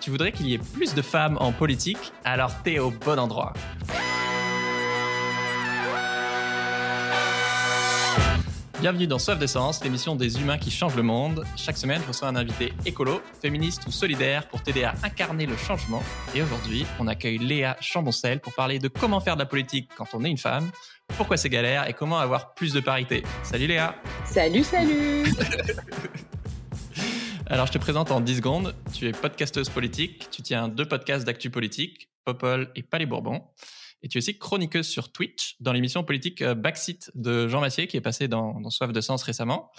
Tu voudrais qu'il y ait plus de femmes en politique Alors t'es au bon endroit. Bienvenue dans Soif d'essence, l'émission des humains qui changent le monde. Chaque semaine, je reçois un invité écolo, féministe ou solidaire pour t'aider à incarner le changement. Et aujourd'hui, on accueille Léa Chamboncel pour parler de comment faire de la politique quand on est une femme, pourquoi c'est galère et comment avoir plus de parité. Salut Léa Salut, salut Alors je te présente en 10 secondes. Tu es podcasteuse politique, tu tiens deux podcasts d'actu politique, Popol et Palais Bourbon. Et tu es aussi chroniqueuse sur Twitch dans l'émission politique euh, Backseat de Jean Massier qui est passé dans, Soif de Sens récemment.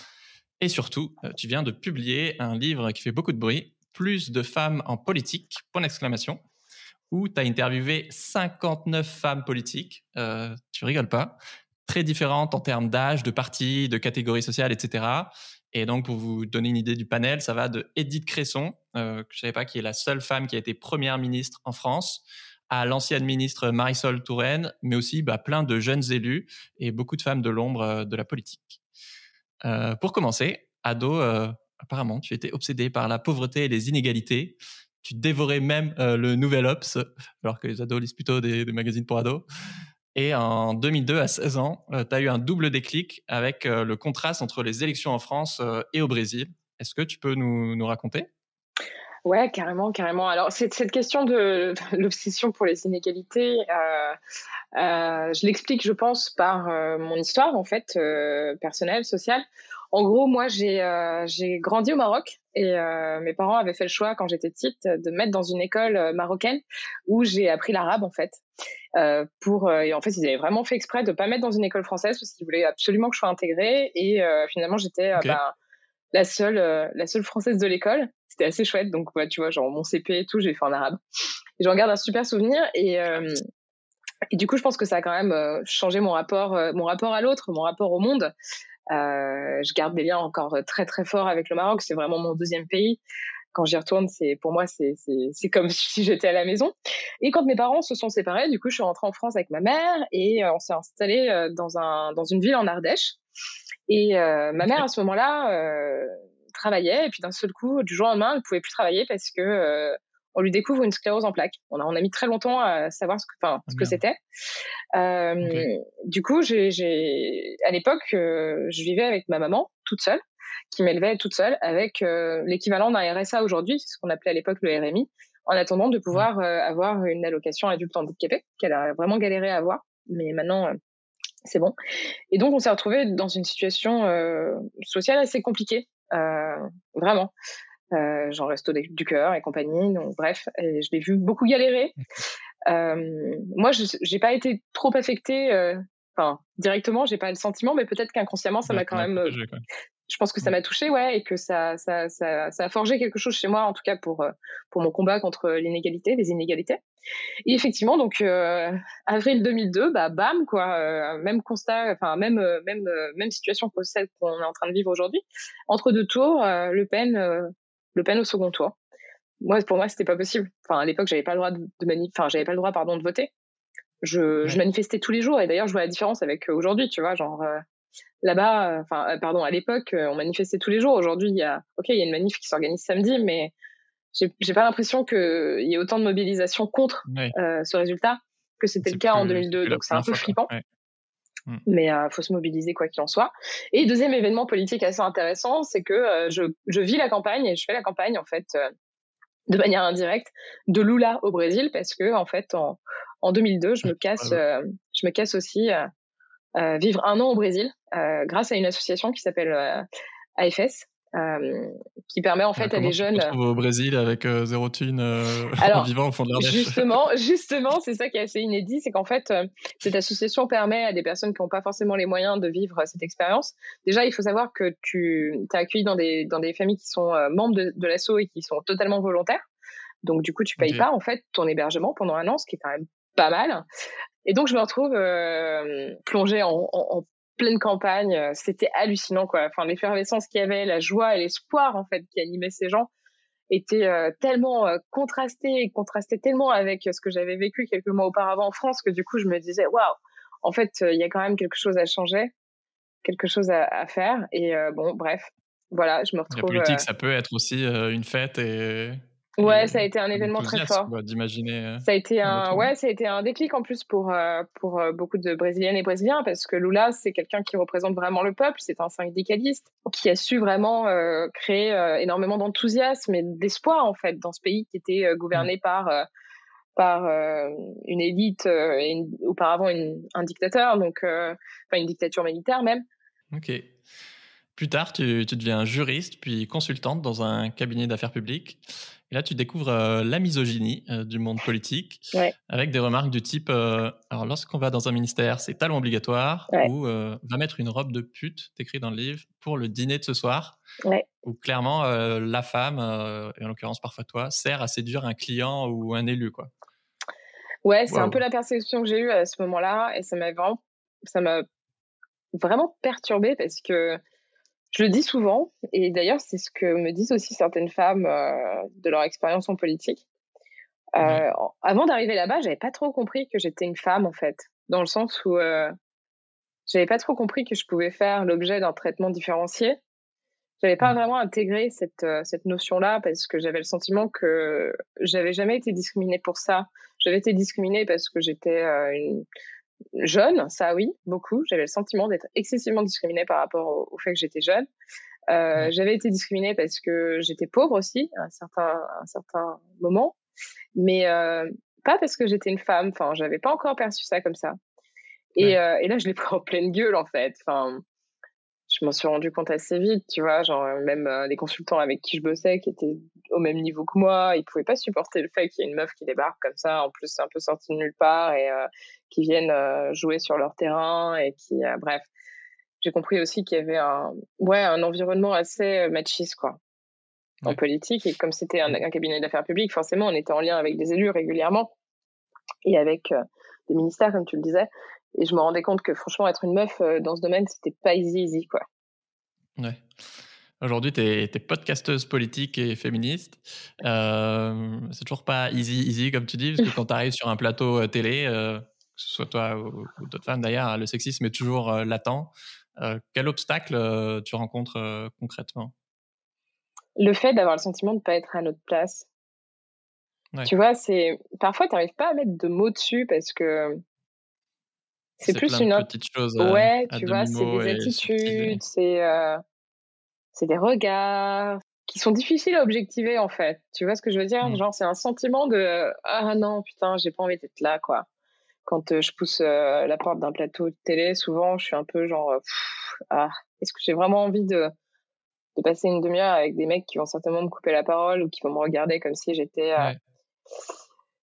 Et surtout, euh, tu viens de publier un livre qui fait beaucoup de bruit, Plus de femmes en politique, point d'exclamation, où tu as interviewé 59 femmes politiques, euh, tu rigoles pas, très différentes en termes d'âge, de parti, de catégorie sociale, etc. Et donc, pour vous donner une idée du panel, ça va de Edith Cresson, euh, que je savais pas, qui est la seule femme qui a été première ministre en France, à l'ancienne ministre Marisol Touraine, mais aussi bah, plein de jeunes élus et beaucoup de femmes de l'ombre euh, de la politique. Euh, pour commencer, ado, apparemment, tu étais obsédé par la pauvreté et les inégalités. Tu dévorais même le Nouvel Ops, alors que les ados lisent plutôt des, magazines pour ados. Et en 2002, à 16 ans, tu as eu un double déclic avec le contraste entre les élections en France et au Brésil. Est-ce que tu peux nous, nous raconter? Ouais, carrément, carrément. Alors, cette, cette question de l'obsession pour les inégalités, euh, euh, je l'explique, je pense, par euh, mon histoire, en fait, euh, personnelle, sociale. En gros, moi, j'ai euh, j'ai grandi au Maroc et mes parents avaient fait le choix, quand j'étais petite, de me mettre dans une école marocaine où j'ai appris l'arabe, en fait. pour et en fait, ils avaient vraiment fait exprès de pas mettre dans une école française parce qu'ils voulaient absolument que je sois intégrée. Et finalement, j'étais bah, la seule la seule française de l'école c'était assez chouette. Donc, tu vois, genre mon CP et tout, j'ai fait en arabe. Et j'en garde un super souvenir. Et, euh, et du coup, je pense que ça a quand même euh, changé mon rapport, euh, mon rapport à l'autre, mon rapport au monde. Je garde des liens encore très très forts avec le Maroc. C'est vraiment mon deuxième pays. Quand j'y retourne, c'est pour moi c'est comme si j'étais à la maison. Et quand mes parents se sont séparés, du coup, je suis rentrée en France avec ma mère et on s'est installé dans un dans une ville en Ardèche. Et ma mère à ce moment-là travaillait et puis d'un seul coup, du jour au lendemain, elle ne pouvait plus travailler parce que euh, on lui découvre une sclérose en plaques. On a, on a mis très longtemps à savoir ce que, enfin, ce que c'était. Euh, Du coup, j'ai, j'ai, à l'époque, euh, je vivais avec ma maman toute seule, qui m'élevait toute seule, avec euh, l'équivalent d'un RSA aujourd'hui, ce qu'on appelait à l'époque le RMI, en attendant de pouvoir avoir une allocation adulte handicapé qu'elle a vraiment galéré à avoir. Mais maintenant, c'est bon. Et donc, on s'est retrouvé dans une situation sociale assez compliquée euh, vraiment. Euh, genre resto du cœur et compagnie. Donc bref, et je l'ai vu beaucoup galérer. Euh, moi, je j'ai pas été trop affectée. Euh, enfin, directement, j'ai pas le sentiment, mais peut-être qu'inconsciemment, ça m'a quand même. je pense que ça m'a touché, ouais, et que ça, ça, ça, ça, a forgé quelque chose chez moi, en tout cas pour pour mon combat contre l'inégalité, les inégalités. Et effectivement, donc euh, avril 2002, bah bam quoi, euh, même constat, enfin même euh, même même situation que celle qu'on est en train de vivre aujourd'hui. Entre deux tours, Le Pen, Le Pen au second tour. Moi, pour moi, c'était pas possible. Enfin, à l'époque, j'avais pas le droit de, enfin, j'avais pas le droit, pardon, de voter. Je, je manifestais tous les jours, et d'ailleurs, je vois la différence avec aujourd'hui, tu vois, genre là-bas, enfin, pardon, à l'époque, on manifestait tous les jours. Aujourd'hui, il y a, ok, il y a une manif qui s'organise samedi, mais j'ai pas l'impression qu'il y ait autant de mobilisation contre euh, ce résultat que c'était le cas en 2002. Donc c'est un peu flippant. Mm. Mais il euh, faut se mobiliser quoi qu'il en soit. Et deuxième événement politique assez intéressant, c'est que euh, je, je, vis la campagne et je fais la campagne en fait euh, de manière indirecte de Lula au Brésil parce que en fait en, en 2002 je me casse je me casse aussi vivre un an au Brésil grâce à une association qui s'appelle AFS euh, qui permet en fait à des jeunes. au Brésil avec euh, zéro thune euh, en vivant au fond de l'Ardèche. Justement, justement, c'est ça qui est assez inédit, c'est qu'en fait cette association permet à des personnes qui n'ont pas forcément les moyens de vivre cette expérience. Déjà, il faut savoir que tu t'es accueilli dans des dans des familles qui sont membres de, de l'asso et qui sont totalement volontaires. Donc du coup, tu payes pas en fait ton hébergement pendant un an, ce qui est quand même pas mal. Et donc je me retrouve euh, plongée en, en, en, pleine campagne. Euh, c'était hallucinant, quoi. Enfin, l'effervescence qu'il y avait, la joie et l'espoir, en fait, qui animait ces gens était euh, tellement euh, contrasté et contrasté tellement avec ce que j'avais vécu quelques mois auparavant en France que du coup, je me disais, waouh, en fait, il y a quand même quelque chose à changer, quelque chose à, faire. Et bon, bref, voilà, je me retrouve. La politique, ça peut être aussi une fête et Ouais, ça a été un événement très fort. D'imaginer. Euh, ça a été un, ouais, ça a été un déclic en plus pour euh, pour euh, beaucoup de Brésiliennes et Brésiliens parce que Lula, c'est quelqu'un qui représente vraiment le peuple. C'est un syndicaliste qui a su vraiment créer énormément d'enthousiasme et d'espoir en fait dans ce pays qui était gouverné par par une élite et auparavant un dictateur, donc enfin une dictature militaire même. Ok. Plus tard, tu, tu, deviens juriste puis consultante dans un cabinet d'affaires publiques. Et là, tu découvres euh, la misogynie euh, du monde politique avec des remarques du type euh, alors, lorsqu'on va dans un ministère, c'est talent obligatoire ou va mettre une robe de pute, t'écris dans le livre, pour le dîner de ce soir. Où clairement, la femme, et en l'occurrence parfois toi, sert à séduire un client ou un élu. Quoi. Ouais, c'est un peu la perception que j'ai eue à ce moment-là et ça m'a vraiment, ça m'a vraiment perturbée parce que je le dis souvent, et d'ailleurs c'est ce que me disent aussi certaines femmes euh, de leur expérience en politique. Euh, Avant d'arriver là-bas, j'avais pas trop compris que j'étais une femme en fait, dans le sens où euh, j'avais pas trop compris que je pouvais faire l'objet d'un traitement différencié. J'avais pas mmh. vraiment intégré cette euh, cette notion-là parce que j'avais le sentiment que j'avais jamais été discriminée pour ça. J'avais été discriminée parce que j'étais une jeune, ça oui, beaucoup. J'avais le sentiment d'être excessivement discriminée par rapport au, fait que j'étais jeune. Euh, J'avais été discriminée parce que j'étais pauvre aussi à un certain, un certain moment, mais euh, pas parce que j'étais une femme. Enfin, j'avais pas encore perçu ça comme ça. Et, euh, et là, je l'ai pris en pleine gueule en fait. Enfin, je m'en suis rendu compte assez vite, tu vois, genre même euh, les consultants avec qui je bossais qui étaient au même niveau que moi, ils pouvaient pas supporter le fait qu'il y ait une meuf qui débarque comme ça, en plus un peu sorti de nulle part et euh, qui viennent euh, jouer sur leur terrain et qui, bref, j'ai compris aussi qu'il y avait un, ouais, un environnement assez machiste quoi, en politique et comme c'était un, un, cabinet d'affaires publiques, forcément on était en lien avec des élus régulièrement et avec des ministères comme tu le disais et je me rendais compte que franchement, être une meuf euh, dans ce domaine, c'était pas easy, easy, quoi. Ouais. Aujourd'hui, tu es, podcasteuse politique et féministe. Euh, c'est toujours pas easy, easy, comme tu dis, parce que quand tu arrives sur un plateau euh, télé, euh, que ce soit toi ou, d'autres femmes d'ailleurs, le sexisme est toujours latent. quel obstacle tu rencontres concrètement? Le fait d'avoir le sentiment de ne pas être à notre place. Tu vois, c'est parfois tu n'arrives pas à mettre de mots dessus parce que c'est plus une autre petite chose. Ouais, tu vois, c'est des attitudes, c'est euh, c'est des regards qui sont difficiles à objectiver en fait. Tu vois ce que je veux dire? Mmh. Genre, c'est un sentiment de ah non putain, j'ai pas envie d'être là quoi. Quand euh, je pousse euh, la porte d'un plateau de télé, souvent, je suis un peu genre ah, est-ce que j'ai vraiment envie de de passer une demi-heure avec des mecs qui vont certainement me couper la parole ou qui vont me regarder comme si j'étais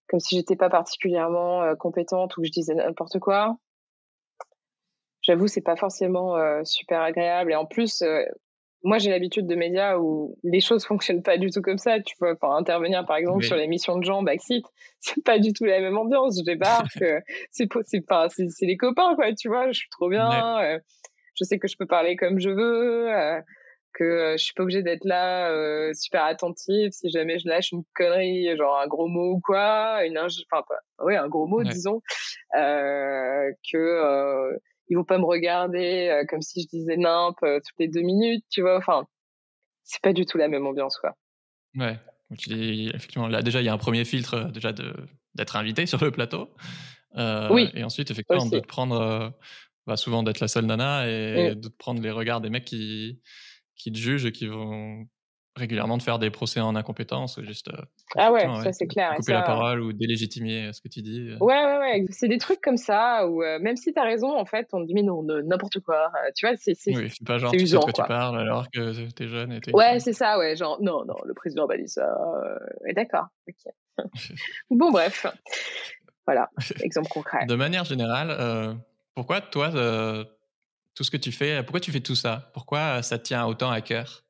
comme si j'étais pas particulièrement compétente ou que je disais n'importe quoi? J'avoue, c'est pas forcément euh, super agréable. Et en plus, euh, moi, j'ai l'habitude de médias où les choses fonctionnent pas du tout comme ça. Tu vois, pour intervenir, par exemple, sur l'émission de Jean Backseat, c'est pas du tout la même ambiance. Je débarque, euh, c'est pas, c'est les copains, quoi. Tu vois, je suis trop bien. je sais que je peux parler comme je veux. que je suis pas obligée d'être là super attentive si jamais je lâche une connerie genre un gros mot ou quoi une enfin oui un gros mot disons que ils vont pas me regarder euh, comme si je disais nimp euh, toutes les deux minutes, tu vois. Enfin, c'est pas du tout la même ambiance, quoi. Ouais. effectivement, là déjà il y a un premier filtre euh, déjà d'être invité sur le plateau. oui. Et ensuite effectivement de te prendre, bah, souvent d'être la seule nana et de te prendre les regards des mecs qui qui te jugent et qui vont régulièrement de faire des procès en incompétence, juste. Euh, ah ouais, ça c'est clair. Couper la parole ou délégitimer ce que tu dis. Euh. Ouais, ouais, ouais. C'est des trucs comme ça où euh, même si tu as raison, en fait, on te dit mais non, n'importe quoi. tu vois, c'est. Oui, c'est pas genre tu usant, sais de quoi, tu parles alors que tu es jeune et Ouais, c'est ça, ouais. Genre, non, non, le président va dire ça. D'accord, ok. bon, bref. Voilà, exemple concret. De manière générale, pourquoi toi, tout ce que tu fais, pourquoi tu fais tout ça? Pourquoi ça te tient autant à cœur?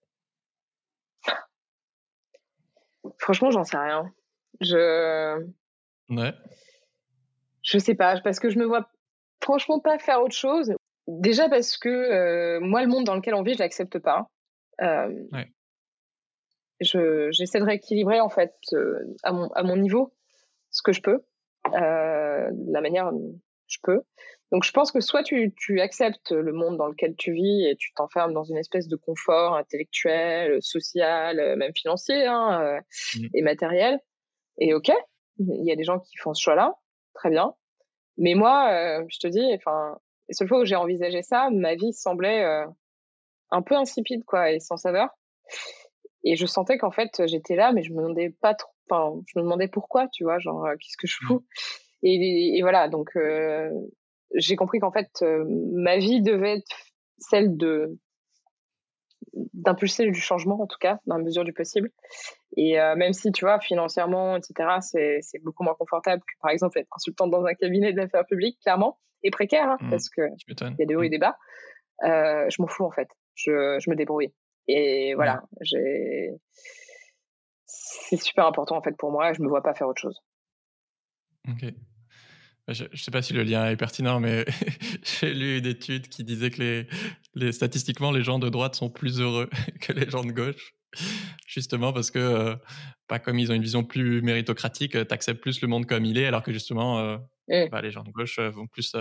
Franchement, j'en sais rien. Je. Ouais. Je sais pas, parce que je me vois franchement pas faire autre chose. Déjà parce que euh, moi, le monde dans lequel on vit, je l'accepte pas. Euh, ouais. je, j'essaie de rééquilibrer en fait euh, à, mon, à mon niveau ce que je peux, la manière je peux. Donc je pense que soit tu, tu, acceptes le monde dans lequel tu vis et tu t'enfermes dans une espèce de confort intellectuel, social, même financier hein, mmh. et matériel. Et ok, il y a des gens qui font ce choix-là, très bien. Mais moi, euh, je te dis, enfin, la seule fois où j'ai envisagé ça, ma vie semblait euh, un peu insipide, quoi, et sans saveur. Et je sentais qu'en fait, j'étais là, mais je me demandais pas trop, enfin, je me demandais pourquoi, tu vois, genre, euh, qu'est-ce que je mmh. fous? Et, et, voilà, donc j'ai compris qu'en fait, ma vie devait être celle de d'impulser du changement en tout cas dans la mesure du possible. Et euh, même si tu vois financièrement etc c'est beaucoup moins confortable que par exemple être consultante dans un cabinet d'affaires publiques clairement et précaire hein, mmh. parce que il y a des hauts et mmh. des bas. Euh, je m'en fous en fait. Je, je me débrouille. Et voilà j'ai c'est super important en fait pour moi je me vois pas faire autre chose. Ok je ne sais pas si le lien est pertinent, mais j'ai lu une étude qui disait que les, les, statistiquement, les gens de droite sont plus heureux que les gens de gauche. Justement parce que, euh, pas comme ils ont une vision plus méritocratique, euh, tu acceptes plus le monde comme il est, alors que justement, euh, mmh. bah, les gens de gauche vont plus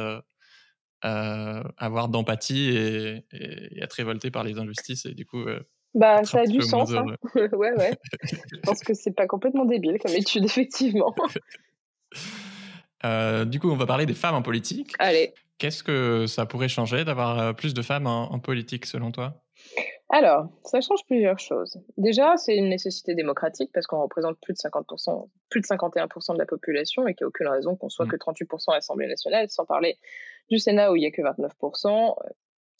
avoir d'empathie et, être révoltés par les injustices. Et du coup, bah, ça a du sens. Hein. ouais, ouais. Je pense que c'est pas complètement débile comme étude, effectivement. Euh, du coup, on va parler des femmes en politique. Allez. Qu'est-ce que ça pourrait changer d'avoir euh, plus de femmes en, politique, selon toi? Alors, ça change plusieurs choses. Déjà, c'est une nécessité démocratique parce qu'on représente plus de 50%, plus de 51% de la population et qu'il n'y a aucune raison qu'on soit mm. que 38% à l'Assemblée nationale, sans parler du Sénat où il n'y a que 29%, euh,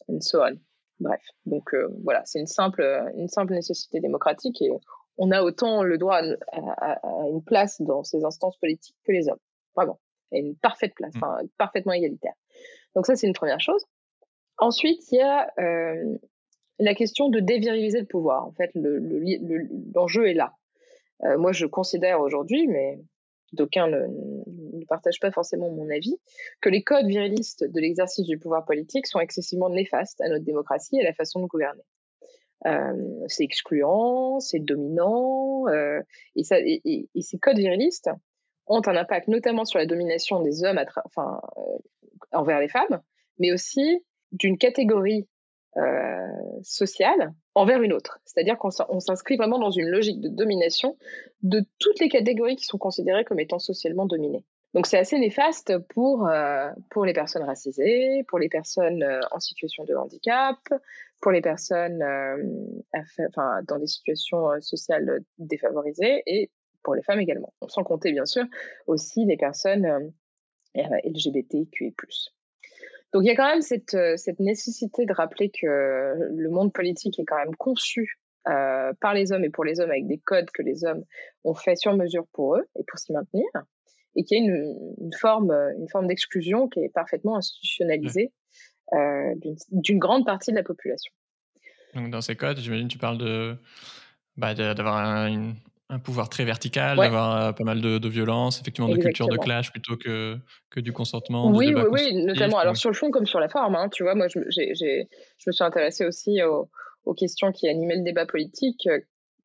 and so on. Bref, donc voilà, c'est une simple, une simple nécessité démocratique et on a autant le droit à une place dans ces instances politiques que les hommes. Vraiment une parfaite place, mmh. parfaitement égalitaire. Donc ça, c'est une première chose. Ensuite, il y a euh, la question de déviriliser le pouvoir. En fait, l'enjeu le, est là. Euh, moi, je considère aujourd'hui, mais d'aucuns ne, ne, partagent pas forcément mon avis, que les codes virilistes de l'exercice du pouvoir politique sont excessivement néfastes à notre démocratie et à la façon de gouverner. Euh, c'est excluant, c'est dominant, et, ça, et, ces codes virilistes, ont un impact notamment sur la domination des hommes euh, envers les femmes, mais aussi d'une catégorie euh, sociale envers une autre. C'est-à-dire qu'on s'inscrit vraiment dans une logique de domination de toutes les catégories qui sont considérées comme étant socialement dominées. Donc c'est assez néfaste pour, euh, pour les personnes racisées, pour les personnes en situation de handicap, pour les personnes dans des situations sociales défavorisées et pour les femmes également. Sans compter, bien sûr, aussi les personnes euh, LGBTQI+. Donc il y a quand même cette, euh, cette nécessité de rappeler que le monde politique est quand même conçu euh, par les hommes et pour les hommes avec des codes que les hommes ont fait sur mesure pour eux et pour s'y maintenir, et qu'il y a une, forme, une forme d'exclusion qui est parfaitement institutionnalisée euh, d'une grande partie de la population. Donc dans ces codes, j'imagine tu parles de bah, d'avoir une, un pouvoir très vertical, d'avoir euh, pas mal de, de, violence, effectivement de culture de clash plutôt que, que du consentement. Oui, oui, oui, notamment. Alors sur le fond comme sur la forme, hein, tu vois, moi je, je me suis intéressée aussi aux, aux, questions qui animaient le débat politique euh,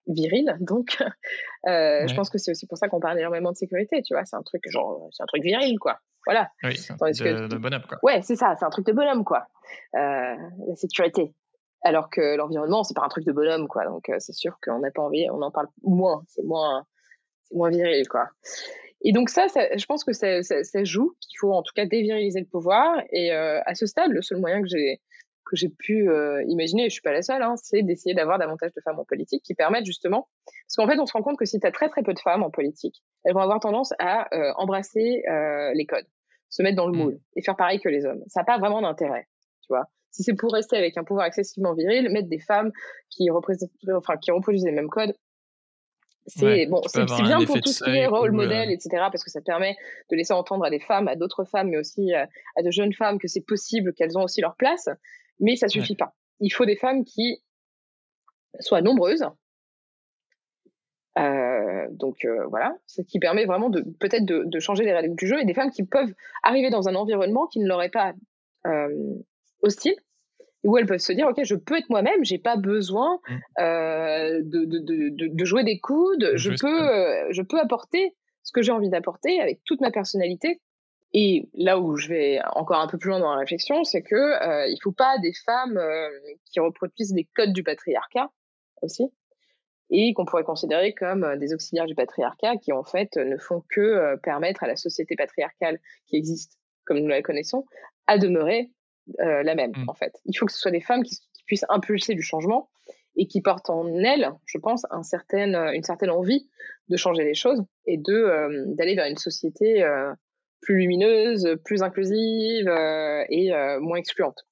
viril, donc euh, je pense que c'est aussi pour ça qu'on parle énormément de sécurité, tu vois, c'est un truc genre, c'est un truc viril, quoi. Voilà. Oui, de, de bonhomme, quoi. Ouais, c'est ça, c'est un truc de bonhomme, quoi. Euh, la sécurité alors que l'environnement c'est pas un truc de bonhomme quoi. Donc euh, c'est sûr qu'on n'a pas envie on en parle moins. C'est moins c'est moins viril quoi. Et donc ça, je pense que ça, ça, joue qu'il faut en tout cas déviriliser le pouvoir. Et euh, à ce stade le seul moyen que j'ai que j'ai pu euh, imaginer et je suis pas la seule hein, c'est d'essayer d'avoir davantage de femmes en politique qui permettent justement parce qu'en fait on se rend compte que si tu as très très peu de femmes en politique elles vont avoir tendance à embrasser les codes se mettre dans le mmh. moule et faire pareil que les hommes. Ça n'a pas vraiment d'intérêt tu vois si c'est pour rester avec un pouvoir excessivement viril, mettre des femmes qui représentent, enfin, qui reproduisent les mêmes codes, c'est bon, c'est bien pour tout ce qui est rôle modèle, etc. Parce que ça permet de laisser entendre à des femmes, à d'autres femmes, mais aussi à, de jeunes femmes que c'est possible qu'elles ont aussi leur place. Mais ça suffit pas. Il faut des femmes qui soient nombreuses. Euh, donc euh, voilà, ce qui permet vraiment de peut-être de, de, changer les règles du jeu et des femmes qui peuvent arriver dans un environnement qui ne leur est pas euh, hostile où elles peuvent se dire ok je peux être moi-même j'ai pas besoin mmh. euh, de, de, de, de, jouer des coudes je peux euh, je peux apporter ce que j'ai envie d'apporter avec toute ma personnalité Et là où je vais encore un peu plus loin dans la réflexion, c'est que euh, il faut pas des femmes euh, qui reproduisent les codes du patriarcat aussi, et qu'on pourrait considérer comme des auxiliaires du patriarcat qui en fait ne font que permettre à la société patriarcale qui existe comme nous la connaissons à demeurer euh, la même mmh. en fait. Il faut que ce soit des femmes qui, qui, puissent impulser du changement et qui portent en elles, je pense, un certain, une certaine envie de changer les choses et de d'aller vers une société plus lumineuse, plus inclusive euh, et euh, moins excluante.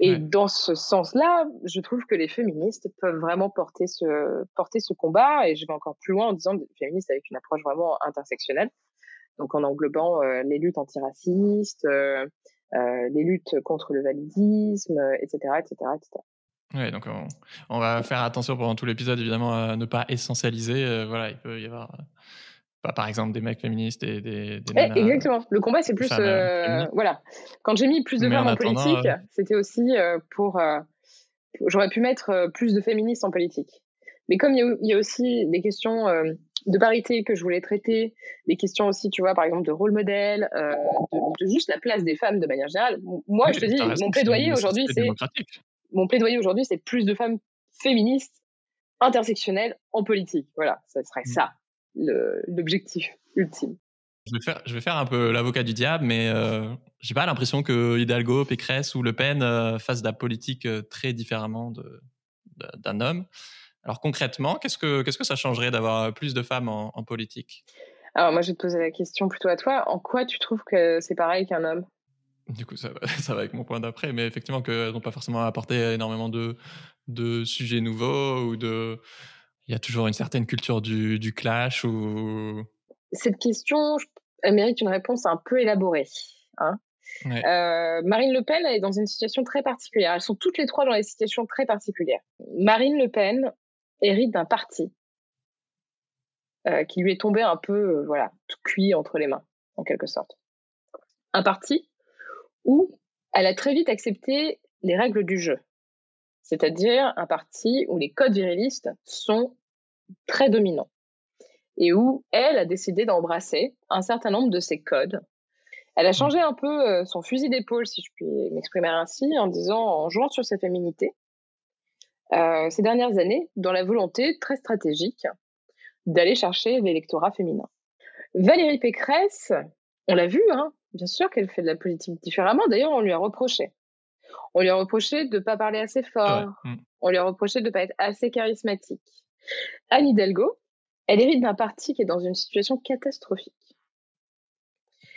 Et dans ce sens-là, je trouve que les féministes peuvent vraiment porter ce, porter ce combat, et je vais encore plus loin en disant des féministes avec une approche vraiment intersectionnelle, donc en englobant euh, les luttes antiracistes, euh, euh, les luttes contre le validisme, etc., etc., etc. Ouais, donc on, on, va faire attention pendant tout l'épisode, évidemment, à ne pas essentialiser. voilà, il peut y avoir pas par exemple des mecs féministes et des, des eh, exactement le combat c'est plus euh, voilà quand j'ai mis plus de femmes en, politique euh, c'était aussi euh, pour j'aurais pu mettre plus de féministes en politique mais comme il y, y, a aussi des questions de parité que je voulais traiter des questions aussi tu vois par exemple de rôle modèle de, de, juste la place des femmes de manière générale moi je te dis mon plaidoyer aujourd'hui c'est mon plaidoyer aujourd'hui c'est plus de femmes féministes intersectionnelles en politique voilà ça serait mmh. ça l'objectif ultime. Je vais, faire, je vais faire un peu l'avocat du diable, mais euh, j'ai pas l'impression que Hidalgo, Pécresse ou Le Pen euh, fassent de la politique euh, très différemment d'un homme. Alors concrètement, qu'est-ce que, qu'est-ce que ça changerait d'avoir plus de femmes en, politique? Alors moi, je vais te poser la question plutôt à toi. En quoi tu trouves que c'est pareil qu'un homme? Du coup, ça va, ça va avec mon point d'après, mais effectivement qu'elles n'ont pas forcément apporté énormément de, de sujets nouveaux ou de, il y a toujours une certaine culture du, du clash ou... Cette question, elle mérite une réponse un peu élaborée. Hein. Euh, Marine Le Pen est dans une situation très particulière. Elles sont toutes les trois dans des situations très particulières. Marine Le Pen hérite d'un parti euh, qui lui est tombé un peu, euh, voilà, cuit entre les mains, en quelque sorte. Un parti où elle a très vite accepté les règles du jeu c'est-à-dire un parti où les codes virilistes sont très dominants et où elle a décidé d'embrasser un certain nombre de ces codes. Elle a changé un peu euh, son fusil d'épaule, si je puis m'exprimer ainsi, en disant, en jouant sur sa féminité, euh, ces dernières années, dans la volonté très stratégique d'aller chercher l'électorat féminin. Valérie Pécresse, on l'a vu, hein, bien sûr qu'elle fait de la politique différemment. D'ailleurs, on lui a reproché. On lui a reproché de ne pas parler assez fort. Mm. On lui a reproché de ne pas être assez charismatique. Anne Hidalgo, elle hérite d'un parti qui est dans une situation catastrophique.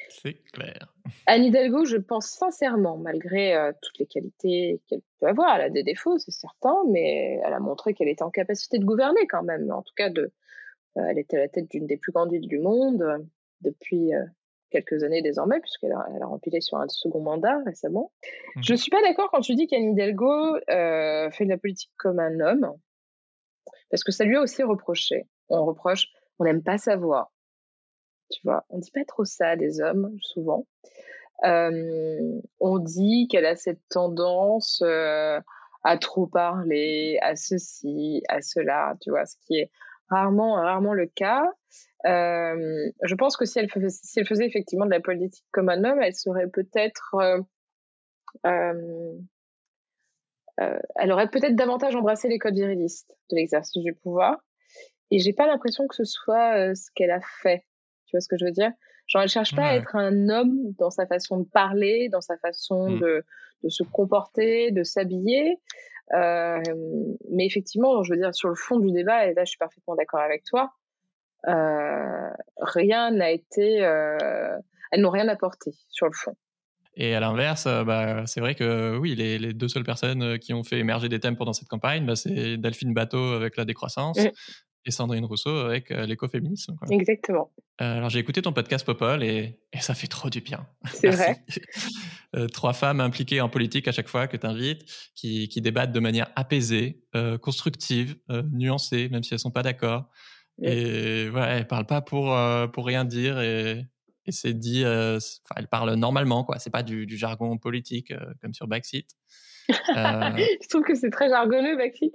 C'est clair. Anne Hidalgo, je pense sincèrement, malgré euh, toutes les qualités qu'elle peut avoir, elle a des défauts, c'est certain, mais elle a montré qu'elle était en capacité de gouverner quand même. En tout cas, de, euh, elle était à la tête d'une des plus grandes villes du monde euh, depuis quelques années désormais, puisqu'elle a, elle a rempilé sur un second mandat récemment. Mmh. Je ne suis pas d'accord quand tu dis qu'Anne Hidalgo fait de la politique comme un homme, parce que ça lui a aussi reproché. On reproche, on n'aime pas sa voix. Tu vois, on dit pas trop ça des hommes, souvent. Euh, on dit qu'elle a cette tendance euh, à trop parler, à ceci, à cela, tu vois, ce qui est rarement, rarement le cas. Euh, je pense que si elle, faisait, si elle faisait effectivement de la politique comme un homme, elle serait peut-être, elle aurait peut-être davantage embrassé les codes virilistes de l'exercice du pouvoir. Et j'ai pas l'impression que ce soit ce qu'elle a fait. Tu vois ce que je veux dire? Genre, elle cherche pas à être un homme dans sa façon de parler, dans sa façon mmh. de, de se comporter, de s'habiller. Euh, mais effectivement, je veux dire, sur le fond du débat, et là je suis parfaitement d'accord avec toi, euh, rien n'a été, euh, elles n'ont rien apporté sur le fond. Et à l'inverse, bah, c'est vrai que oui, les, les, deux seules personnes qui ont fait émerger des thèmes pendant cette campagne, bah, c'est Delphine Bateau avec la décroissance mmh. Et Sandrine Rousseau avec l'écoféminisme. Exactement. alors j'ai écouté ton podcast Popol et, et, ça fait trop du bien. C'est vrai. trois femmes impliquées en politique à chaque fois que tu invites, qui, qui, débattent de manière apaisée, constructive, nuancée, même si elles sont pas d'accord. Et voilà, elle parle pas pour, euh, pour rien dire et, et c'est dit, euh, elle parle normalement, quoi. C'est pas du, du, jargon politique euh, comme sur Backseat. Je trouve que c'est très jargonneux, Backseat.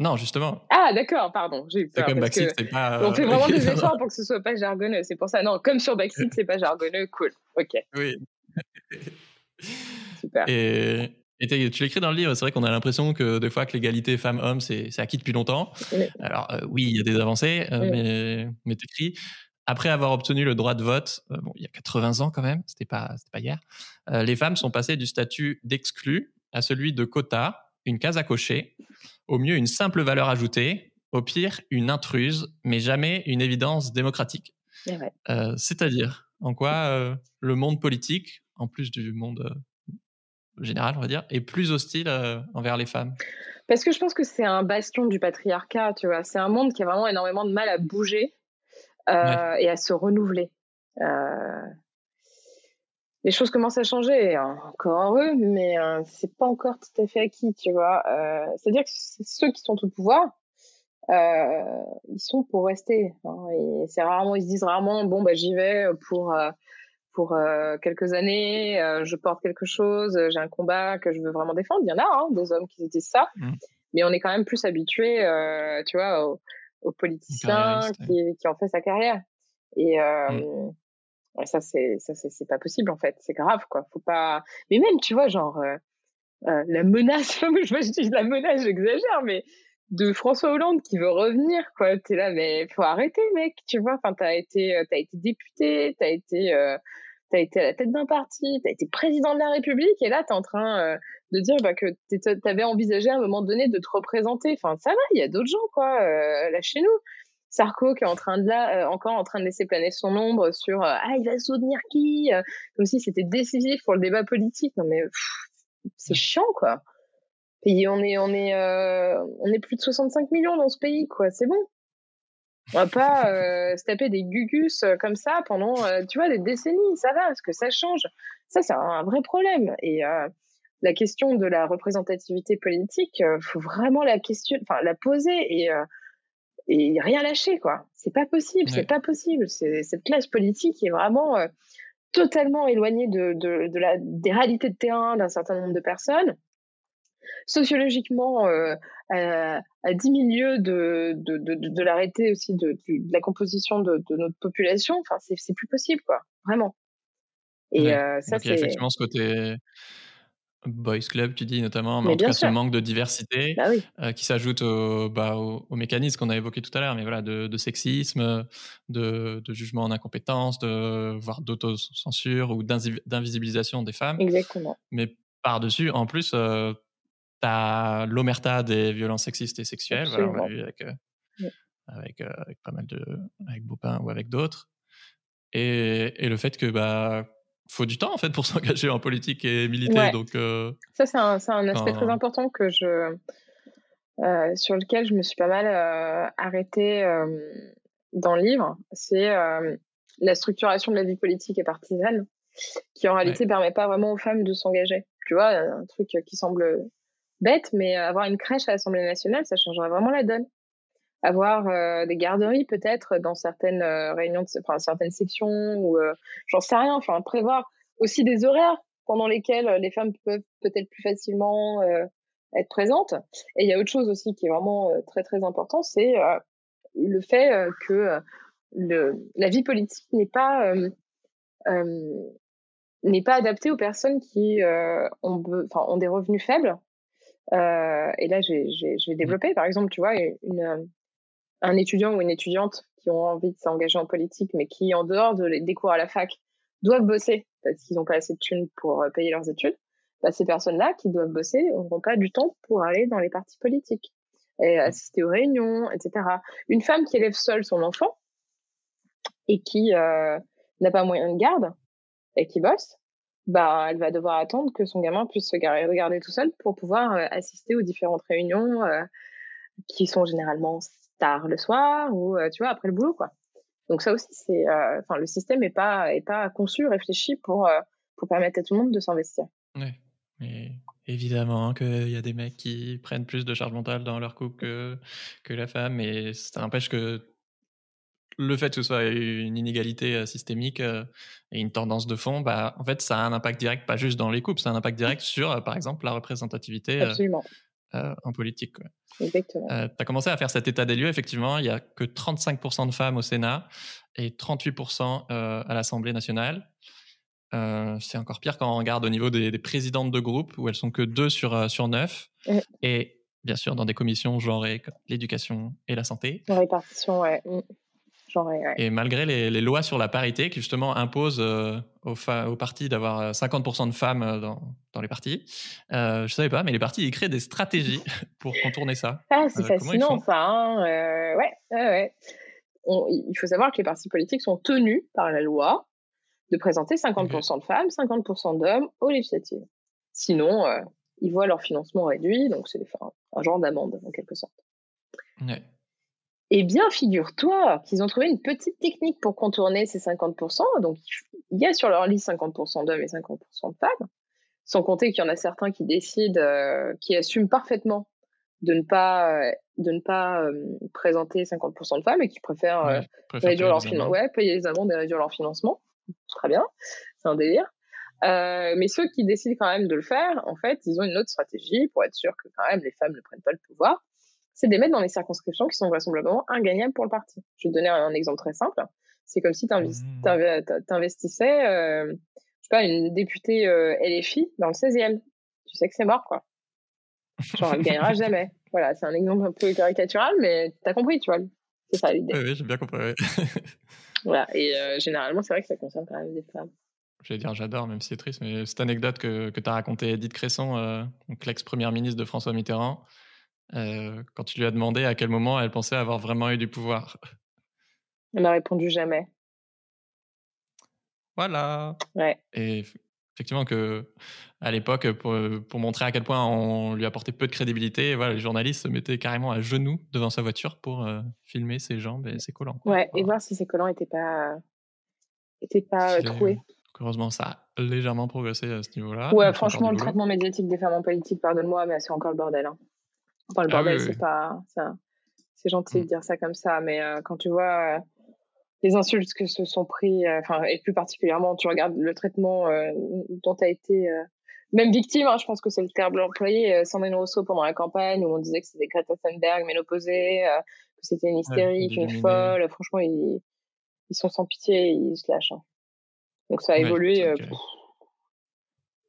Non, justement. Ah, d'accord, pardon. J'ai C'est comme Backseat, c'est pas. On fait vraiment des efforts pour que ce soit pas jargonneux. C'est pour ça. Non, comme sur Backseat, c'est pas jargonneux. Cool. Ok. Oui. Super. Et, et tu l'écris dans le livre, c'est vrai qu'on a l'impression que des fois que l'égalité femmes-hommes, c'est acquis depuis longtemps. Alors euh, oui, il y a des avancées, euh, mais, mais tu écris, après avoir obtenu le droit de vote, euh, bon, il y a 80 ans quand même, c'était pas, pas hier, les femmes sont passées du statut d'exclus à celui de quota, une case à cocher, au mieux une simple valeur ajoutée, au pire une intruse, mais jamais une évidence démocratique. Euh, c'est-à-dire, en quoi euh, le monde politique, en plus du monde euh, général, on va dire, est plus hostile envers les femmes? Parce que je pense que c'est un bastion du patriarcat, tu vois. C'est un monde qui a vraiment énormément de mal à bouger et à se renouveler les choses commencent à changer, encore heureux, mais euh, c'est pas encore tout à fait acquis, tu vois. Euh, C'est-à-dire que ceux qui sont au pouvoir, euh, ils sont pour rester. Hein, et c'est rarement, ils se disent rarement, bon bah j'y vais pour euh, pour quelques années, je porte quelque chose, j'ai un combat que je veux vraiment défendre. Il y en a hein, des hommes qui se disent ça, mmh. mais on est quand même plus habitué, tu vois, aux, aux politiciens qui, qui ont fait sa carrière. Et mmh ça c'est ça c'est pas possible en fait. C'est grave quoi. Faut pas mais même tu vois genre euh, euh la menace je dis la menace j'exagère mais de François Hollande qui veut revenir quoi. T'es là mais faut arrêter mec tu vois. Enfin t'as été euh, t'as été député t'as été t'as été à la tête d'un parti t'as été président de la République et là t'es en train de dire bah, que t'avais envisagé à un moment donné de te représenter. Enfin ça va il y a d'autres gens quoi là chez nous Sarko qui est en train de là, euh, encore en train de laisser planer son ombre sur euh, ah il va soutenir qui, euh, comme si c'était décisif pour le débat politique. Non mais c'est chiant quoi. Et on est on est on est plus de 65 millions dans ce pays quoi. C'est bon. On va pas se taper des gugus comme ça pendant tu vois des décennies. Ça va parce que ça change. Ça c'est un vrai problème et la question de la représentativité politique, faut vraiment la question, enfin la poser et et rien lâcher quoi. C'est pas possible, c'est pas possible. Cette classe politique est vraiment euh, totalement éloignée de, de, de, la des réalités de terrain d'un certain nombre de personnes. Sociologiquement, euh, à, à 10 milieux de, de, de, de l'arrêté aussi de, la composition de, notre population, enfin c'est plus possible quoi, vraiment. Et euh, ça c'est effectivement ce côté Boys Club, tu dis notamment, mais, en tout cas ce manque de diversité bah euh, qui s'ajoute au, bah, au, mécanisme qu'on a évoqué tout à l'heure, mais voilà, de, sexisme, de, jugement en incompétence, de voire d'autocensure ou d'invisibilisation des femmes. Exactement. Mais par-dessus, en plus, euh, tu as l'omerta des violences sexistes et sexuelles. Voilà, on l'a vu avec, euh, avec, avec, pas mal de. avec Bopin ou avec d'autres. Et, et, le fait que. Bah, faut du temps en fait pour s'engager en politique et militer. Donc, euh, ça, c'est un, un, aspect très important que je, euh, sur lequel je me suis pas mal euh, arrêtée dans le livre. C'est la structuration de la vie politique et partisane qui en réalité ne permet pas vraiment aux femmes de s'engager. Tu vois, un truc qui semble bête, mais avoir une crèche à l'Assemblée nationale, ça changerait vraiment la donne avoir euh, des garderies peut-être dans certaines euh, réunions, enfin certaines sections ou euh, j'en sais rien. Enfin prévoir aussi des horaires pendant lesquels les femmes peuvent peut-être plus facilement être présentes. Et il y a autre chose aussi qui est vraiment très très important, c'est le fait que le, la vie politique n'est pas n'est pas adaptée aux personnes qui ont, ont des revenus faibles. Euh, et là, j'ai, je vais développer, par exemple, tu vois, une, un étudiant ou une étudiante qui ont envie de s'engager en politique, mais qui, en dehors de, des cours à la fac, doivent bosser parce qu'ils n'ont pas assez de thunes pour euh, payer leurs études, bah, ces personnes-là qui doivent bosser n'auront pas du temps pour aller dans les partis politiques et assister aux réunions, etc. Une femme qui élève seule son enfant et qui euh, n'a pas moyen de garde et qui bosse, bah, elle va devoir attendre que son gamin puisse se garder tout seul pour pouvoir euh, assister aux différentes réunions qui sont généralement tard le soir ou euh, tu vois après le boulot quoi. Donc ça aussi c'est euh, enfin le système est pas est pas conçu réfléchi pour euh, pour permettre à tout le monde de s'investir. Oui. Mais évidemment qu'il y a des mecs qui prennent plus de charge mentale dans leur couple que, que la femme, et ça n'empêche que le fait que ce soit une inégalité systémique et une tendance de fond, bah, en fait, ça a un impact direct, pas juste dans les couples, ça a un impact direct sur, par exemple, la représentativité en politique. Exactement. tu as commencé à faire cet état des lieux, effectivement, il n'y a que 35% de femmes au Sénat et 38% à l'Assemblée nationale. c'est encore pire quand on regarde au niveau des, présidentes de groupe, où elles sont que 2 sur, sur 9. Et bien sûr, dans des commissions genrées comme l'éducation et la santé. La répartition, ouais. Et malgré les, lois sur la parité qui justement imposent euh, aux, aux, partis d'avoir 50% euh, de femmes euh, dans, dans les partis, euh, je savais pas, mais les partis ils créent des stratégies pour contourner ça. Ah, c'est fascinant ça. Hein ouais, ouais. il faut savoir que les partis politiques sont tenus par la loi de présenter 50% de femmes, 50% d'hommes aux législatives. Sinon, ils voient leur financement réduit, donc c'est un genre d'amende en quelque sorte. Ouais. Eh bien, figure-toi qu'ils ont trouvé une petite technique pour contourner ces 50%. Donc, il y a sur leur liste 50% d'hommes et 50% de femmes, sans compter qu'il y en a certains qui décident, euh, qui assument parfaitement de ne pas, euh, de ne pas euh, présenter 50% de femmes et qui préfèrent, réduire leur financement. Ouais, payer les amendes et réduire leur financement. Très bien, c'est un délire. mais ceux qui décident quand même de le faire, en fait, ils ont une autre stratégie pour être sûr que quand même les femmes ne prennent pas le pouvoir c'est de les mettre dans les circonscriptions qui sont vraisemblablement ingagnables pour le parti. Je vais te donner un, exemple très simple. C'est comme si tu mmh. investissais, euh, je sais pas, une députée euh, LFI dans le 16e. Tu sais que c'est mort, quoi. Genre, elle gagnera jamais. Voilà, c'est un exemple un peu caricatural, mais tu as compris, tu vois. C'est ça l'idée. Oui, oui j'ai bien compris. voilà, et euh, généralement, c'est vrai que ça concerne quand même des femmes. Je vais dire, j'adore, même si c'est triste, mais cette anecdote que, que tu as racontée Edith Cresson, euh, l'ex-première ministre de François Mitterrand, euh, quand tu lui as demandé à quel moment elle pensait avoir vraiment eu du pouvoir. Elle m'a répondu jamais. Voilà. Ouais. Et effectivement que à l'époque, pour, pour, montrer à quel point on lui apportait peu de crédibilité, voilà, les journalistes se mettaient carrément à genoux devant sa voiture pour euh, filmer ses jambes et ses collants. Ouais, et voir si ses collants n'étaient pas, étaient pas euh, troués. Heureusement, ça a légèrement progressé à ce niveau-là. Ouais, franchement, le traitement médiatique des femmes en politique, pardonne-moi, mais c'est encore le bordel. Hein. Enfin, le ah bordel, c'est pas. C'est gentil de mm. dire ça comme ça, mais euh, quand tu vois euh, les insultes que se sont pris, euh, et plus particulièrement, tu regardes le traitement dont tu as été même victime, hein, je pense que c'est le terme employé, Sandrine Rousseau pendant la campagne, où on disait que c'était Greta Thunberg ménopausée, que c'était une hystérique, une folle. Franchement, ils, ils, sont sans pitié, ils se lâchent. Hein. Donc ça a évolué.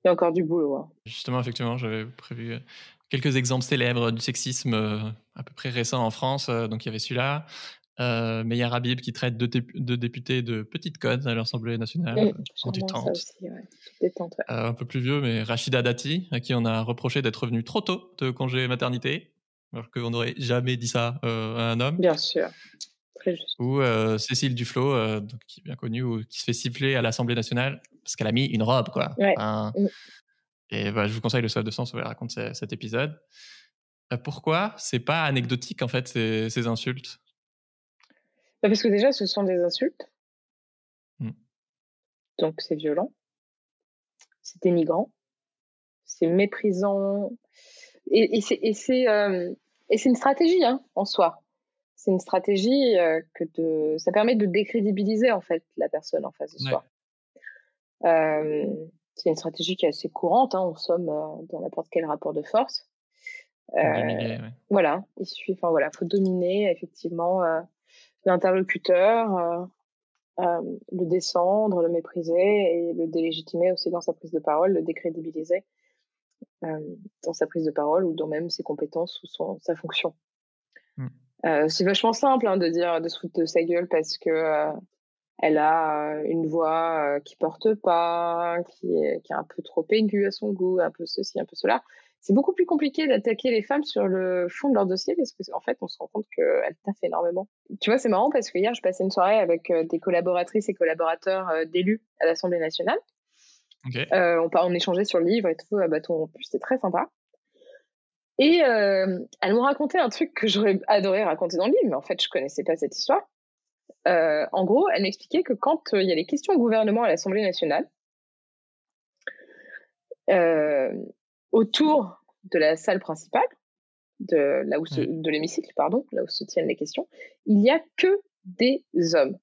Il y a encore du boulot. Hein. Justement, effectivement, j'avais prévu quelques exemples célèbres du sexisme euh, à peu près récent en France. Euh, donc il y avait celui-là. Euh, Meyer Habib qui traite deux, députés de petites codes à l'Assemblée nationale en du temps. un peu plus vieux, mais Rachida Dati, à qui on a reproché d'être revenu trop tôt de congé maternité, alors qu'on n'aurait jamais dit ça à un homme. Bien sûr. Très juste. Ou Cécile Duflot, qui est bien connue, ou, qui se fait siffler à l'Assemblée nationale parce qu'elle a mis une robe, quoi. Mm. Et je vous conseille le Soif de Sens, où elle raconte cet épisode. Euh, pourquoi c'est pas anecdotique, en fait, ces, ces insultes? Bah, Parce que déjà, ce sont des insultes. Mmh. Donc, c'est violent. C'est dénigrant. C'est méprisant. Et, et c'est euh, une stratégie, hein, en soi. C'est une stratégie euh, que de, ça permet de décrédibiliser, en fait, la personne en face de soi. Euh, c'est une stratégie qui est assez courante, hein, en somme, euh, dans n'importe quel rapport de force. Euh, voilà, il suffit, enfin voilà, faut dominer effectivement euh, l'interlocuteur, le descendre, le mépriser et le délégitimer aussi dans sa prise de parole, le décrédibiliser dans sa prise de parole ou dans même ses compétences ou son, sa fonction. Mmh. c'est vachement simple hein, de dire de se foutre de sa gueule parce que elle a euh, une voix euh, qui porte pas, qui est, qui est un peu trop aiguë à son goût, un peu ceci, un peu cela. C'est beaucoup plus compliqué d'attaquer les femmes sur le fond de leur dossier parce qu'en en fait, on se rend compte qu'elles taffent énormément. Tu vois, c'est marrant parce que hier, je passais une soirée avec euh, des collaboratrices et collaborateurs d'élus à l'Assemblée nationale. on, on échangeait sur le livre et tout, à bâton. C'était très sympa. Et elles m'ont raconté un truc que j'aurais adoré raconter dans le livre, mais en fait, je connaissais pas cette histoire. Euh, en gros, elle m'expliquait que quand euh, il y a les questions au gouvernement à l'Assemblée nationale, euh, autour de la salle principale, de, là où de l'hémicycle, pardon, là où se tiennent les questions, il n'y a que des hommes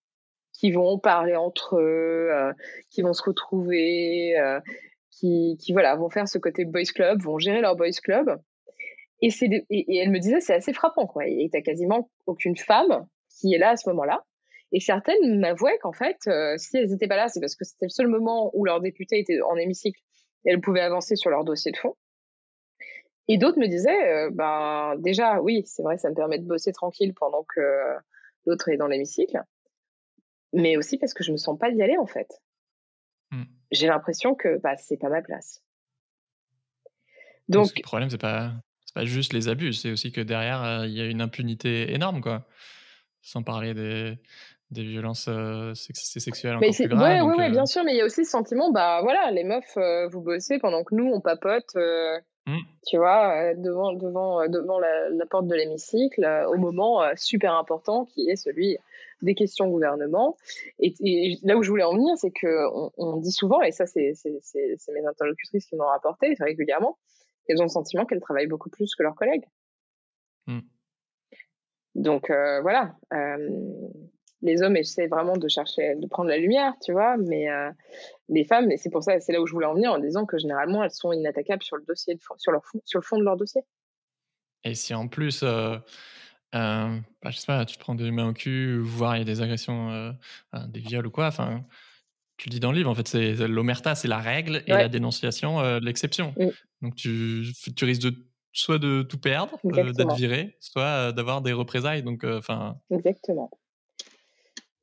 qui vont parler entre eux, qui vont se retrouver, qui, qui, voilà, vont faire ce côté boys club, vont gérer leur boys club. Et, et, elle me disait, c'est assez frappant, quoi. Et t'as quasiment aucune femme qui est là à ce moment-là. Et certaines m'avouaient qu'en fait, euh, si elles n'étaient pas là, c'est parce que c'était le seul moment où leur député était en hémicycle et elles pouvaient avancer sur leur dossier de fond. Et d'autres me disaient, euh, ben déjà, oui, c'est vrai, ça me permet de bosser tranquille pendant que l'autre est dans l'hémicycle, mais aussi parce que je me sens pas d'y aller en fait. Hmm. J'ai l'impression que bah, c'est pas ma place. Donc, le problème, c'est pas pas juste les abus, c'est aussi que derrière, euh, il y a une impunité énorme, quoi. Sans parler des, des violences euh, sexuelles encore plus graves. Oui, euh bien sûr, mais il y a aussi ce sentiment, bah voilà, les meufs, vous bossez pendant que nous, on papote, mmh. tu vois, devant, devant, devant la, porte de l'hémicycle, au moment super important qui est celui des questions gouvernement. Et, là où je voulais en venir, c'est qu'on on dit souvent, et ça, c'est mes interlocutrices qui m'ont rapporté régulièrement, elles ont le sentiment qu'elles travaillent beaucoup plus que leurs collègues. Hmm. Donc euh, voilà, euh, les hommes essaient vraiment de chercher, de prendre la lumière, tu vois, mais euh, les femmes, et c'est pour ça, c'est là où je voulais en venir en disant que généralement elles sont inattaquables sur le dossier, sur leur sur le fond de leur dossier. Et si en plus, bah, je sais pas, tu te prends des mains au cul, voire il y a des agressions, des viols ou quoi, enfin, tu le dis dans le livre, en fait, c'est l'omerta, c'est la règle et la dénonciation, l'exception. Donc tu, tu risques de soit de tout perdre, euh, d'être viré, soit euh, d'avoir des représailles. Donc, euh, enfin. Exactement.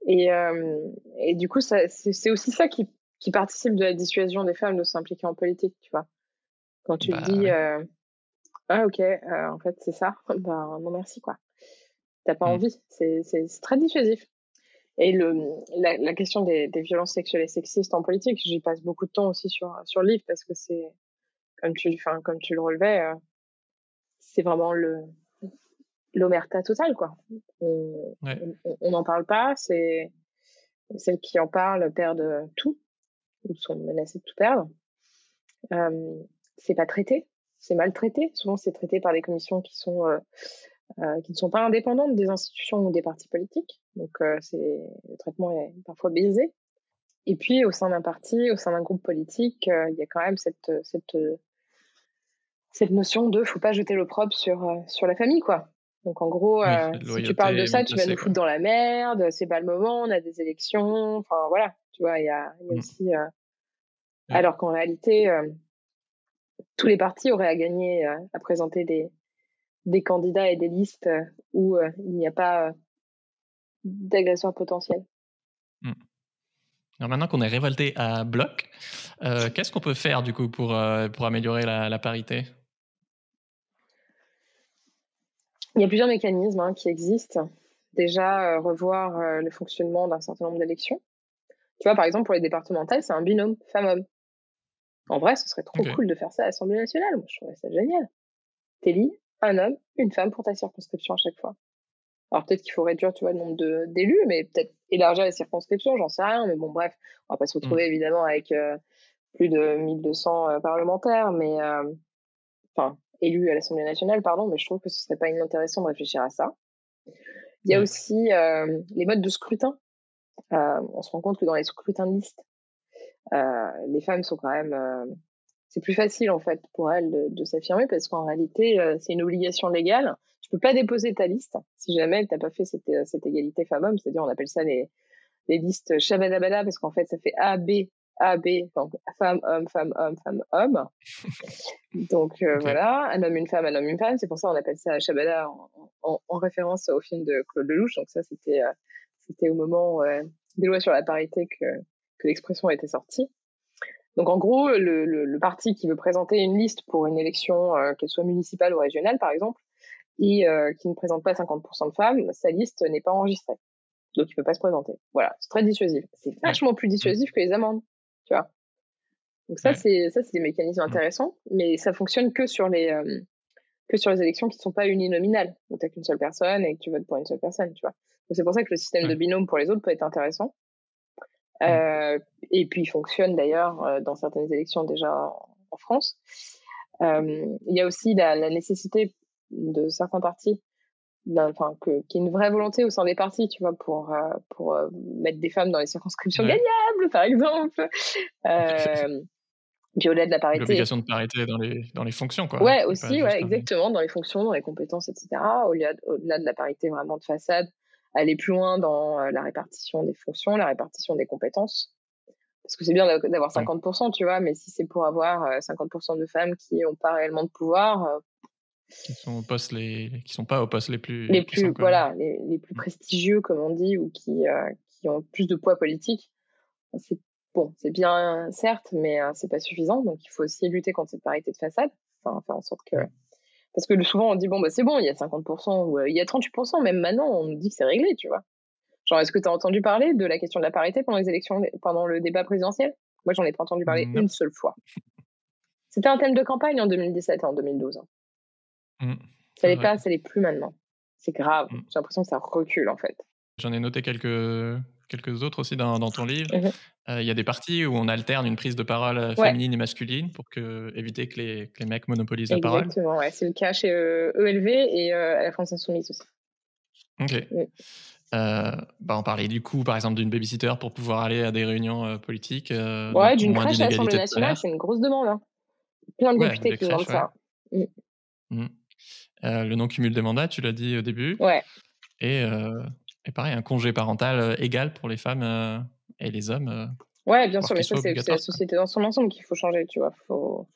Et, et, du coup, c'est aussi ça qui, qui, participe de la dissuasion des femmes de s'impliquer en politique, tu vois. Quand tu bah, dis, ah ok, en fait c'est ça, ben non merci quoi. T'as pas mmh. envie, c'est très dissuasif. Et le, la, la question des, des, violences sexuelles et sexistes en politique, j'y passe beaucoup de temps aussi sur, sur le livre parce que c'est comme tu, enfin, comme tu le relevais, euh, c'est vraiment le l'omerta totale, quoi. On n'en parle pas, c'est celles qui en parlent perdent tout, ou sont menacées de tout perdre. Euh, c'est pas traité, c'est mal traité. Souvent, c'est traité par des commissions qui sont euh, euh, qui ne sont pas indépendantes des institutions ou des partis politiques. Donc, c'est le traitement est parfois biaisé. Et puis, au sein d'un parti, au sein d'un groupe politique, il y a quand même cette, cette cette notion de faut pas jeter l'opprobre sur, sur la famille, quoi. Donc en gros, euh, si tu parles de ça, tu vas nous foutre dans la merde, c'est pas le moment, on a des élections, enfin voilà, tu vois, il y a, y a mm. aussi. Euh, alors qu'en réalité, tous les partis auraient à gagner à présenter des, des candidats et des listes où il n'y a pas d'agresseurs potentiels. Mm. Alors maintenant qu'on est révolté à bloc, qu'est-ce qu'on peut faire du coup pour, pour améliorer la parité? Il y a plusieurs mécanismes hein, qui existent. Déjà, euh, revoir euh, le fonctionnement d'un certain nombre d'élections. Tu vois, par exemple, pour les départementales, c'est un binôme femme-homme. En vrai, ce serait trop cool de faire ça à l'Assemblée nationale. Moi, je trouverais ça génial. T'élis un homme, une femme pour ta circonscription à chaque fois. Alors peut-être qu'il faut réduire, tu vois, le nombre d'élus, mais peut-être élargir les circonscriptions, j'en sais rien. Mais bon, bref, on va pas se retrouver mm. évidemment avec euh, plus de 1200 parlementaires, mais enfin, élus à l'Assemblée nationale, pardon, mais je trouve que ce serait pas inintéressant de réfléchir à ça. Il y a aussi euh, les modes de scrutin. Euh, on se rend compte que dans les scrutins de liste, euh, les femmes sont quand même, c'est plus facile en fait pour elles de, s'affirmer parce qu'en réalité, c'est une obligation légale. Tu peux pas déposer ta liste si jamais tu n'as pas fait cette, cette égalité femmes-hommes, c'est-à-dire on appelle ça les, les listes shabadabada parce qu'en fait ça fait A, B, a, B, donc femme, homme, femme, homme, femme, homme. donc euh, voilà, un homme, une femme, un homme, une femme. C'est pour ça qu'on appelle ça Shabada en, en, référence au film de Claude Lelouch. Donc ça, c'était euh, c'était au moment euh, des lois sur la parité que, que l'expression a été sortie. Donc en gros, le, le, parti qui veut présenter une liste pour une élection, qu'elle soit municipale ou régionale par exemple, et qui ne présente pas 50% de femmes, sa liste n'est pas enregistrée. Donc il peut pas se présenter. Voilà, c'est très dissuasif. C'est vachement plus dissuasif que les amendes tu vois. Donc ça, c'est ça, c'est des mécanismes mmh. intéressants, mais ça fonctionne que sur les euh, que sur les élections qui ne sont pas uninominales, où tu n'as qu'une seule personne et que tu votes pour une seule personne, tu vois. c'est pour ça que le système de binôme pour les autres peut être intéressant. Mmh. Euh, et puis il fonctionne d'ailleurs euh, dans certaines élections déjà en, France. Il y a aussi la, la, nécessité de certains partis enfin que qu'il y ait une vraie volonté au sein des partis tu vois pour pour mettre des femmes dans les circonscriptions gagnables par exemple euh, Puis au-delà de la parité. L'obligation de parité dans les, dans les fonctions, quoi. Ouais, aussi, ouais, exactement, dans les fonctions, dans les compétences, etc. Au-delà au de la parité vraiment de façade, aller plus loin dans la répartition des fonctions, la répartition des compétences. Parce que c'est bien d'avoir 50%, tu vois, mais si c'est pour avoir 50% de femmes qui n'ont pas réellement de pouvoir. Qui sont, les... qui sont pas aux postes les plus. Les plus, voilà, les, les, plus prestigieux, comme on dit, ou qui, qui ont plus de poids politique. C'est bon, c'est bien, certes, mais c'est pas suffisant. Donc il faut aussi lutter contre cette parité de façade. Enfin, faire en sorte que. Parce que souvent on dit, bon, bah, c'est bon, il y a 50%, ou il y a 38%, même maintenant, on nous dit que c'est réglé, tu vois. Genre, est-ce que tu as entendu parler de la question de la parité pendant les élections, pendant le débat présidentiel? Moi, j'en ai pas entendu parler une seule fois. C'était un thème de campagne en 2017 et en 2012. Hein. Mmh. ça n'est pas, ça l'est plus maintenant. C'est grave. Mmh. J'ai l'impression que ça recule, en fait. J'en ai noté quelques, quelques autres aussi dans, dans ton livre. Mmh euh, il y a des parties où on alterne une prise de parole euh, féminine et masculine pour que, éviter que les, que les mecs monopolisent la parole. Exactement, ouais. c'est le cas chez ELV euh, e et à la France Insoumise aussi. Ok. Euh, bah on parlait du coup, par exemple, d'une babysitter pour pouvoir aller à des réunions politiques. Ouais, d'une crèche à l'Assemblée nationale, c'est une grosse demande. Hein. Plein de députés qui demandent ça. Mm. Mm. le non-cumul des mandats, tu l'as dit au début. Ouais. Et, et pareil, un congé parental égal pour les femmes et les hommes. ouais, bien sûr, mais ça, c'est la société dans son ensemble qu'il faut changer, tu vois. Faut,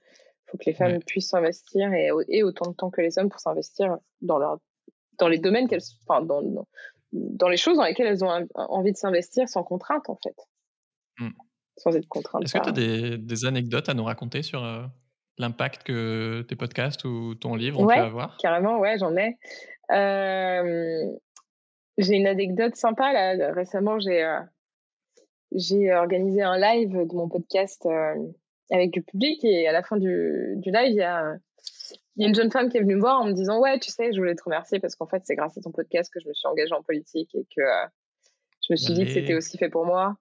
faut que les femmes puissent s'investir et, et, autant de temps que les hommes pour s'investir dans leur dans les domaines qu'elles enfin dans, dans les choses dans lesquelles elles ont envie de s'investir sans contrainte, en fait. Hmm. Sans être contrainte. Est-ce que tu as des, des, anecdotes à nous raconter sur euh, l'impact que tes podcasts ou ton livre ont pu avoir? Carrément, ouais, j'en ai. Euh, j'ai une anecdote sympa. Là. Récemment, j'ai euh, j'ai organisé un live de mon podcast avec le public et à la fin du, du live, il y a il y a une jeune femme qui est venue me voir en me disant Ouais, tu sais, je voulais te remercier parce qu'en fait, c'est grâce à ton podcast que je me suis engagée en politique et que euh, je me suis dit que c'était aussi fait pour moi.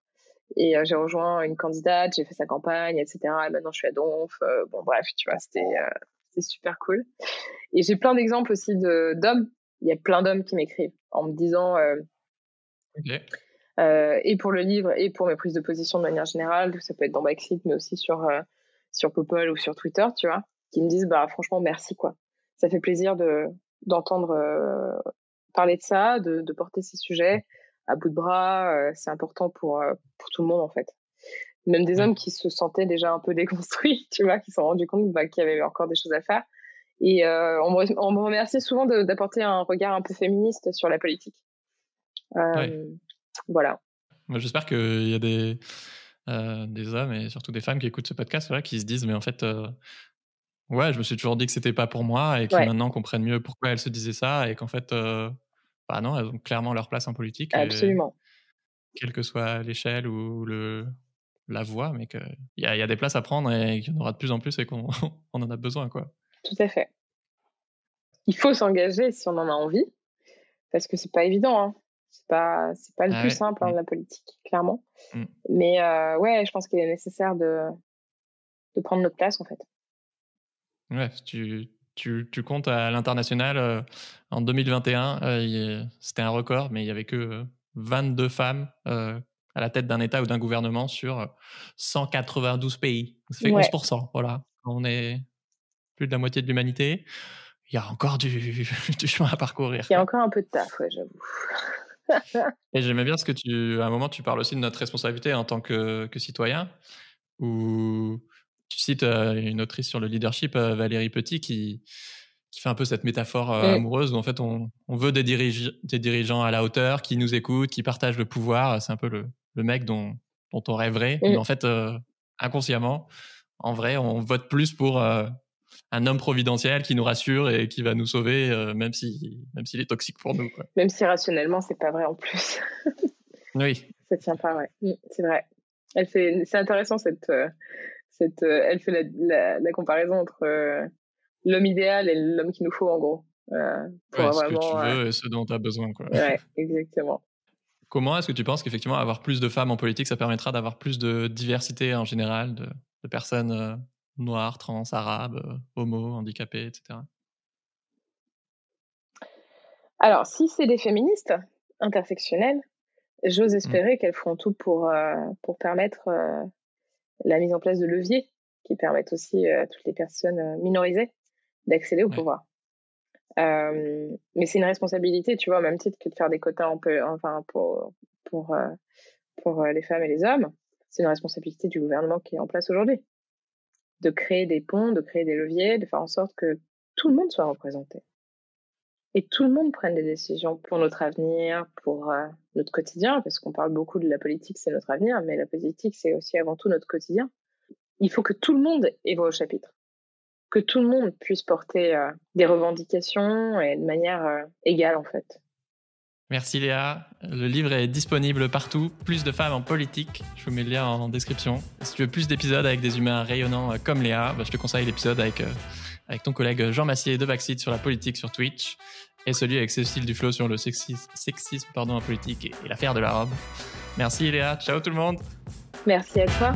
Et euh, j'ai rejoint une candidate, j'ai fait sa campagne, etc. Et maintenant, je suis à Donf. Euh, bon, bref, tu vois, c'était super cool. Et j'ai plein d'exemples aussi d'hommes. Il y a plein d'hommes qui m'écrivent en me disant et pour le livre et pour mes prises de position de manière générale, ça peut être dans Backseat, mais aussi sur, sur Popol ou sur Twitter, tu vois qui me disent bah franchement merci quoi. Ça fait plaisir de d'entendre euh, parler de ça, de, de, porter ces sujets à bout de bras. Euh, c'est important pour euh, pour tout le monde en fait. Même des hommes qui se sentaient déjà un peu déconstruits, tu vois, qui se sont rendus compte bah, qu'il y avait encore des choses à faire. Et on me, on, me, remercie souvent d'apporter un regard un peu féministe sur la politique. Voilà. Moi, j'espère qu'il y a des, des hommes et surtout des femmes qui écoutent ce podcast là, qui se disent mais en fait Ouais, je me suis toujours dit que c'était pas pour moi et qui maintenant comprennent mieux pourquoi elles se disaient ça et qu'en fait, euh, bah non, elles ont clairement leur place en politique. Absolument. quelle que soit l'échelle ou le, la voie, mais qu'il y a, y a des places à prendre et qu'il y en aura de plus en plus et qu'on on en a besoin, quoi. Tout à fait. Il faut s'engager si on en a envie, parce que c'est pas évident. Hein. C'est pas, c'est pas le ah plus simple, hein, mmh. la politique, clairement. Mmh. Mais euh, ouais, je pense qu'il est nécessaire de, de prendre notre place, en fait. Ouais, tu, tu, tu comptes à l'international, euh, en 2021, euh, c'était un record, mais il n'y avait que 22 femmes euh, à la tête d'un État ou d'un gouvernement sur 192 pays. Ça fait 11%. Voilà. On est plus de la moitié de l'humanité. Il y a encore du, du, chemin à parcourir. Il y a encore un peu de taf, ouais, j'avoue. Et j'aimais bien ce que tu, à un moment, tu parles aussi de notre responsabilité en tant que, que citoyen, où tu cites une autrice sur le leadership, Valérie Petit, qui, qui fait un peu cette métaphore amoureuse où en fait on, on veut des, des, dirigeants à la hauteur, qui nous écoutent, qui partagent le pouvoir. C'est un peu le, le mec dont, dont, on rêverait. Mais en fait, inconsciemment, en vrai, on vote plus pour un homme providentiel qui nous rassure et qui va nous sauver, même si même s'il est toxique pour nous. Quoi. Même si rationnellement, c'est pas vrai en plus. oui. Ça tient pas, ouais. Mmh, c'est vrai. Elle fait. C'est intéressant cette euh, elle fait la, la, comparaison entre euh, l'homme idéal et l'homme qu'il nous faut en gros. Euh, pour ce que tu veux et ce dont tu as besoin. Quoi. Ouais, exactement. Comment est-ce que tu penses qu'effectivement avoir plus de femmes en politique, ça permettra d'avoir plus de diversité en général, de, de personnes noires, trans, arabes, homo, handicapées, etc. Alors, si c'est des féministes intersectionnelles, j'ose mmh. espérer qu'elles feront tout pour, pour permettre la mise en place de leviers qui permettent aussi à toutes les personnes minorisées d'accéder au pouvoir. mais c'est une responsabilité, tu vois, au même titre que de faire des quotas enfin, pour, pour, pour les femmes et les hommes. C'est une responsabilité du gouvernement qui est en place aujourd'hui. De créer des ponts, de créer des leviers, de faire en sorte que tout le monde soit représenté. Et tout le monde prenne des décisions pour notre avenir, pour notre quotidien, parce qu'on parle beaucoup de la politique, c'est notre avenir, mais la politique, c'est aussi avant tout notre quotidien. Il faut que tout le monde ait voix au chapitre que tout le monde puisse porter euh, des revendications et de manière euh, égale en fait. Merci Léa. Le livre est disponible partout. Plus de femmes en politique. Je vous mets le lien en description. Si tu veux plus d'épisodes avec des humains rayonnants euh, comme Léa, bah, je te conseille l'épisode avec, avec ton collègue Jean Massier de Vaxit sur la politique sur Twitch et celui avec Cécile Duflo sur le sexisme, sexisme pardon, en politique et l'affaire de la robe. Merci Léa. Ciao tout le monde. Merci à toi.